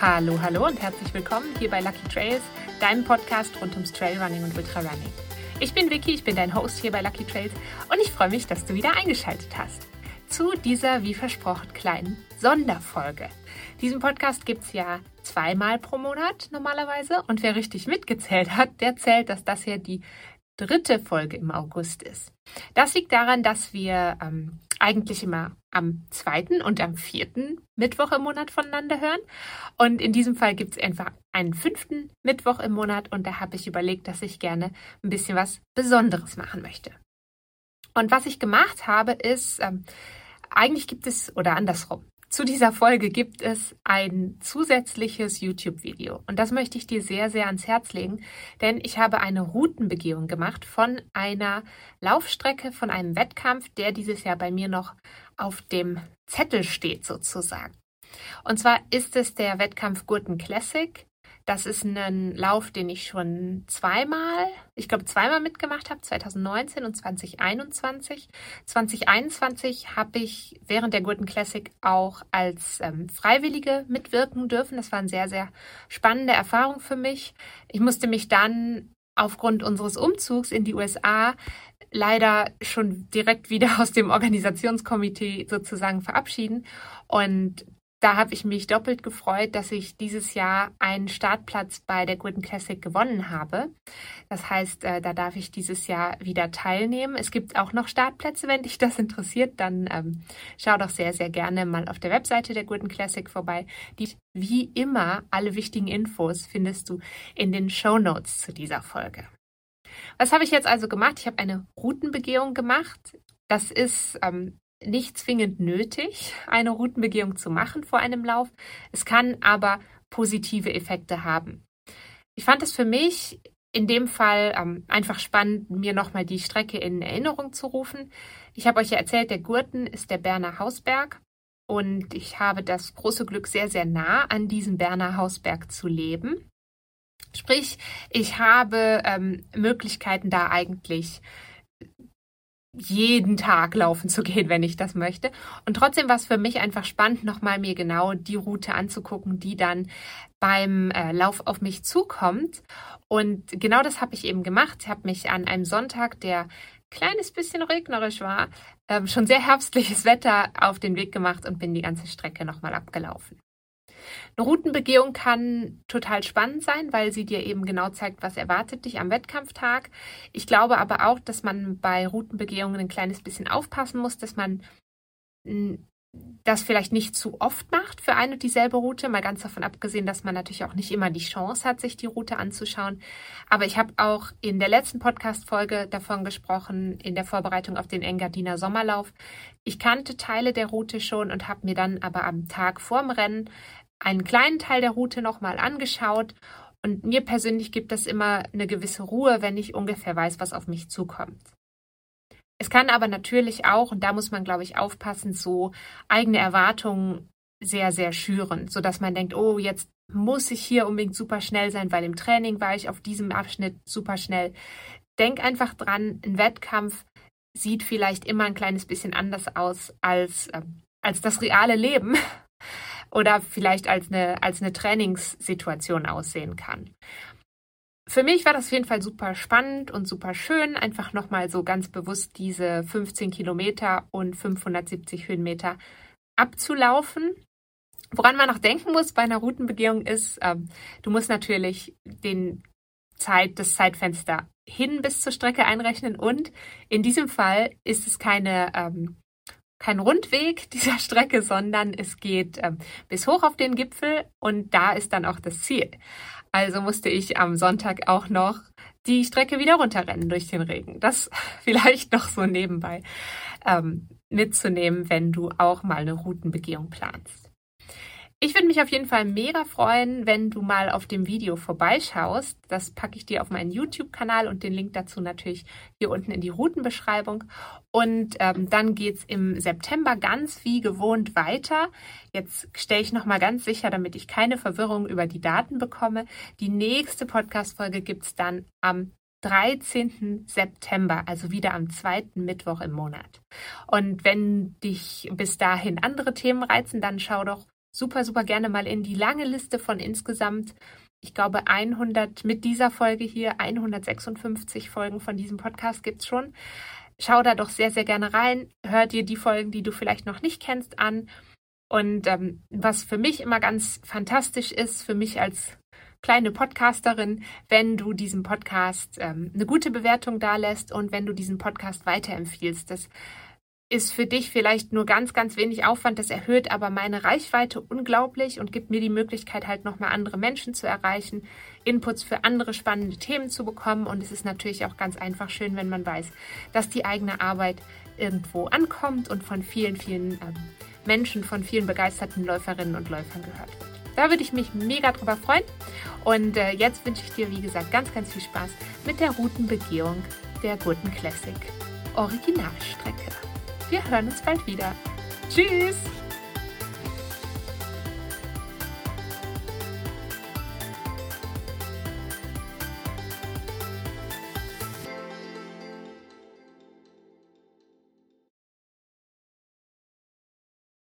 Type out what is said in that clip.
Hallo, hallo und herzlich willkommen hier bei Lucky Trails, deinem Podcast rund ums Trailrunning und Ultrarunning. Ich bin Vicky, ich bin dein Host hier bei Lucky Trails und ich freue mich, dass du wieder eingeschaltet hast zu dieser, wie versprochen, kleinen Sonderfolge. Diesen Podcast gibt es ja zweimal pro Monat normalerweise und wer richtig mitgezählt hat, der zählt, dass das hier die dritte Folge im August ist. Das liegt daran, dass wir ähm, eigentlich immer am zweiten und am vierten Mittwoch im Monat voneinander hören. Und in diesem Fall gibt es einfach einen fünften Mittwoch im Monat und da habe ich überlegt, dass ich gerne ein bisschen was Besonderes machen möchte. Und was ich gemacht habe, ist, ähm, eigentlich gibt es, oder andersrum, zu dieser Folge gibt es ein zusätzliches YouTube-Video und das möchte ich dir sehr, sehr ans Herz legen, denn ich habe eine Routenbegehung gemacht von einer Laufstrecke, von einem Wettkampf, der dieses Jahr bei mir noch auf dem Zettel steht sozusagen. Und zwar ist es der Wettkampf Gurten Classic das ist ein Lauf, den ich schon zweimal, ich glaube zweimal mitgemacht habe, 2019 und 2021. 2021 habe ich während der Gurten Classic auch als ähm, Freiwillige mitwirken dürfen. Das war eine sehr, sehr spannende Erfahrung für mich. Ich musste mich dann aufgrund unseres Umzugs in die USA leider schon direkt wieder aus dem Organisationskomitee sozusagen verabschieden. Und da habe ich mich doppelt gefreut, dass ich dieses Jahr einen Startplatz bei der Golden Classic gewonnen habe. Das heißt, äh, da darf ich dieses Jahr wieder teilnehmen. Es gibt auch noch Startplätze, wenn dich das interessiert, dann ähm, schau doch sehr, sehr gerne mal auf der Webseite der Golden Classic vorbei. Die, wie immer, alle wichtigen Infos findest du in den Show Notes zu dieser Folge. Was habe ich jetzt also gemacht? Ich habe eine Routenbegehung gemacht. Das ist ähm, nicht zwingend nötig, eine Routenbegehung zu machen vor einem Lauf. Es kann aber positive Effekte haben. Ich fand es für mich in dem Fall ähm, einfach spannend, mir nochmal die Strecke in Erinnerung zu rufen. Ich habe euch ja erzählt, der Gurten ist der Berner Hausberg und ich habe das große Glück, sehr, sehr nah an diesem Berner Hausberg zu leben. Sprich, ich habe ähm, Möglichkeiten da eigentlich jeden Tag laufen zu gehen, wenn ich das möchte. Und trotzdem war es für mich einfach spannend, nochmal mir genau die Route anzugucken, die dann beim äh, Lauf auf mich zukommt. Und genau das habe ich eben gemacht. Ich habe mich an einem Sonntag, der kleines bisschen regnerisch war, äh, schon sehr herbstliches Wetter auf den Weg gemacht und bin die ganze Strecke nochmal abgelaufen. Eine Routenbegehung kann total spannend sein, weil sie dir eben genau zeigt, was erwartet dich am Wettkampftag. Ich glaube aber auch, dass man bei Routenbegehungen ein kleines bisschen aufpassen muss, dass man hm, das vielleicht nicht zu oft macht für eine und dieselbe Route, mal ganz davon abgesehen, dass man natürlich auch nicht immer die Chance hat, sich die Route anzuschauen. Aber ich habe auch in der letzten Podcast-Folge davon gesprochen, in der Vorbereitung auf den Engadiner Sommerlauf. Ich kannte Teile der Route schon und habe mir dann aber am Tag vorm Rennen einen kleinen Teil der Route nochmal angeschaut und mir persönlich gibt das immer eine gewisse Ruhe, wenn ich ungefähr weiß, was auf mich zukommt. Es kann aber natürlich auch, und da muss man, glaube ich, aufpassen, so eigene Erwartungen sehr, sehr schüren, sodass man denkt, oh, jetzt muss ich hier unbedingt super schnell sein, weil im Training war ich auf diesem Abschnitt super schnell. Denk einfach dran, ein Wettkampf sieht vielleicht immer ein kleines bisschen anders aus als, äh, als das reale Leben oder vielleicht als eine, als eine Trainingssituation aussehen kann. Für mich war das auf jeden Fall super spannend und super schön, einfach nochmal so ganz bewusst diese 15 Kilometer und 570 Höhenmeter abzulaufen. Woran man noch denken muss bei einer Routenbegehung ist, ähm, du musst natürlich den Zeit, das Zeitfenster hin bis zur Strecke einrechnen und in diesem Fall ist es keine ähm, kein Rundweg dieser Strecke, sondern es geht ähm, bis hoch auf den Gipfel und da ist dann auch das Ziel. Also musste ich am Sonntag auch noch die Strecke wieder runterrennen durch den Regen. Das vielleicht noch so nebenbei ähm, mitzunehmen, wenn du auch mal eine Routenbegehung planst. Ich würde mich auf jeden Fall mega freuen, wenn du mal auf dem Video vorbeischaust. Das packe ich dir auf meinen YouTube-Kanal und den Link dazu natürlich hier unten in die Routenbeschreibung. Und ähm, dann geht es im September ganz wie gewohnt weiter. Jetzt stelle ich nochmal ganz sicher, damit ich keine Verwirrung über die Daten bekomme. Die nächste Podcast-Folge gibt es dann am 13. September, also wieder am zweiten Mittwoch im Monat. Und wenn dich bis dahin andere Themen reizen, dann schau doch super, super gerne mal in die lange Liste von insgesamt, ich glaube, 100, mit dieser Folge hier, 156 Folgen von diesem Podcast gibt es schon. Schau da doch sehr, sehr gerne rein. Hör dir die Folgen, die du vielleicht noch nicht kennst, an. Und ähm, was für mich immer ganz fantastisch ist, für mich als kleine Podcasterin, wenn du diesem Podcast ähm, eine gute Bewertung dalässt und wenn du diesen Podcast weiterempfiehlst. Das ist für dich vielleicht nur ganz, ganz wenig Aufwand. Das erhöht aber meine Reichweite unglaublich und gibt mir die Möglichkeit, halt nochmal andere Menschen zu erreichen, Inputs für andere spannende Themen zu bekommen. Und es ist natürlich auch ganz einfach schön, wenn man weiß, dass die eigene Arbeit irgendwo ankommt und von vielen, vielen ähm, Menschen, von vielen begeisterten Läuferinnen und Läufern gehört wird. Da würde ich mich mega drüber freuen. Und äh, jetzt wünsche ich dir, wie gesagt, ganz, ganz viel Spaß mit der Routenbegehung der Gurten Classic Originalstrecke. Wir hören uns bald wieder. Tschüss!